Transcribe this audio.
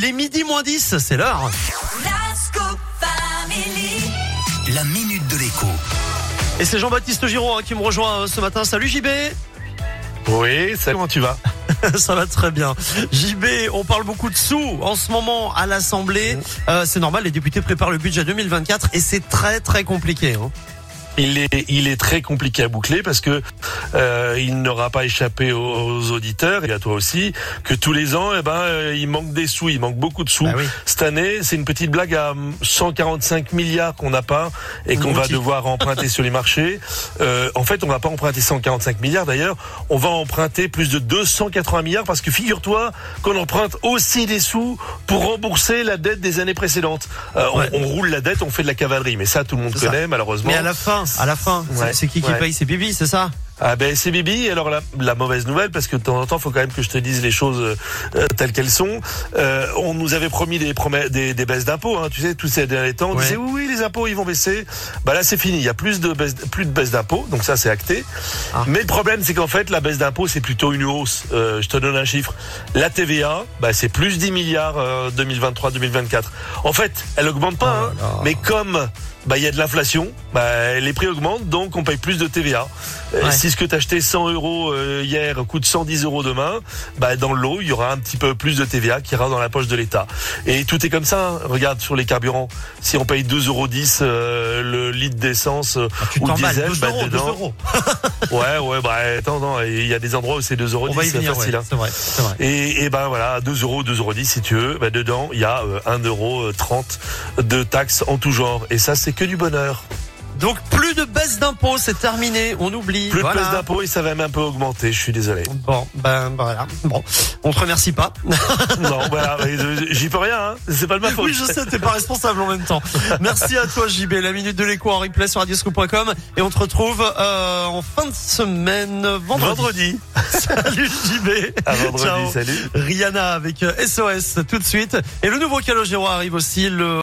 Les midi moins 10, c'est l'heure. La minute de l'écho. Et c'est Jean-Baptiste Giraud hein, qui me rejoint euh, ce matin. Salut JB Oui, salut, comment tu vas? Ça va très bien. JB, on parle beaucoup de sous en ce moment à l'Assemblée. Euh, c'est normal, les députés préparent le budget 2024 et c'est très très compliqué. Hein. Il est, il est très compliqué à boucler parce que euh, il n'aura pas échappé aux, aux auditeurs et à toi aussi que tous les ans, eh ben, euh, il manque des sous, il manque beaucoup de sous. Bah oui. Cette année, c'est une petite blague à 145 milliards qu'on n'a pas et qu'on va devoir emprunter sur les marchés. Euh, en fait, on va pas emprunter 145 milliards d'ailleurs, on va emprunter plus de 280 milliards parce que figure-toi qu'on emprunte aussi des sous pour rembourser la dette des années précédentes. Euh, on- on, roule la dette, on fait de la cavalerie, mais ça tout le monde ça. connaît malheureusement. Mais à la fin, à la fin, c'est- Ouais, c'est qui qui ouais. paye C'est Bibi, c'est ça Ah ben c'est Bibi. Alors la, la mauvaise nouvelle, parce que de temps en temps, faut quand même que je te dise les choses euh, telles qu'elles sont. Euh, on nous avait promis des, promesses, des, des baisses d'impôts. Hein, tu sais, tous ces derniers temps, on Ouais. disait oui, oui, les impôts ils vont baisser. Bah là c'est fini. Il y a plus de baisse, plus de baisse d'impôts, donc ça c'est acté. Ah. Mais le problème c'est qu'en fait la baisse d'impôts c'est plutôt une hausse. Euh, je te donne un chiffre. La TVA, bah c'est plus 10 milliards 2023-2024. En fait, elle augmente pas, Oh hein, mais comme bah il y a de l'inflation, bah les prix augmentent, donc on paye plus de TVA. Euh, Ouais. Si ce que t'as acheté 100 euros euh, hier coûte 110 euros demain, bah dans le lot il y aura un petit peu plus de TVA qui ira dans la poche de l'État. Et tout est comme ça. hein. Regarde sur les carburants, si on paye 2,10 euros euh, le litre d'essence Ah, Tu ou diesel, 2 bah, euros, 2 dedans, euros. ouais ouais bah attends non, il y a des endroits où c'est 2,10 euros, c'est facile. ouais, hein. c'est vrai, c'est vrai. Et, et ben voilà, 2 euros, 2 euros 10 si tu veux. Bah dedans, il y a euh, 1 euro 30 de taxes en tout genre. Et ça, c'est que du bonheur. Donc plus de baisse d'impôts, c'est terminé, on oublie. Plus Voilà. de baisse d'impôts et ça va même un peu augmenter. Je suis désolé. Bon, ben voilà. Bon, on te remercie pas. non, voilà, euh, j'y peux rien. Hein. C'est pas de ma faute. Oui, je sais, t'es pas responsable en même temps. Merci à toi, JB. La minute de l'écho en replay sur radioscoop.com et on te retrouve euh, en fin de semaine vendredi. Vendredi. Salut JB. À vendredi. Ciao. Salut. Rihanna avec euh, SOS tout de suite et le nouveau Calogero arrive aussi le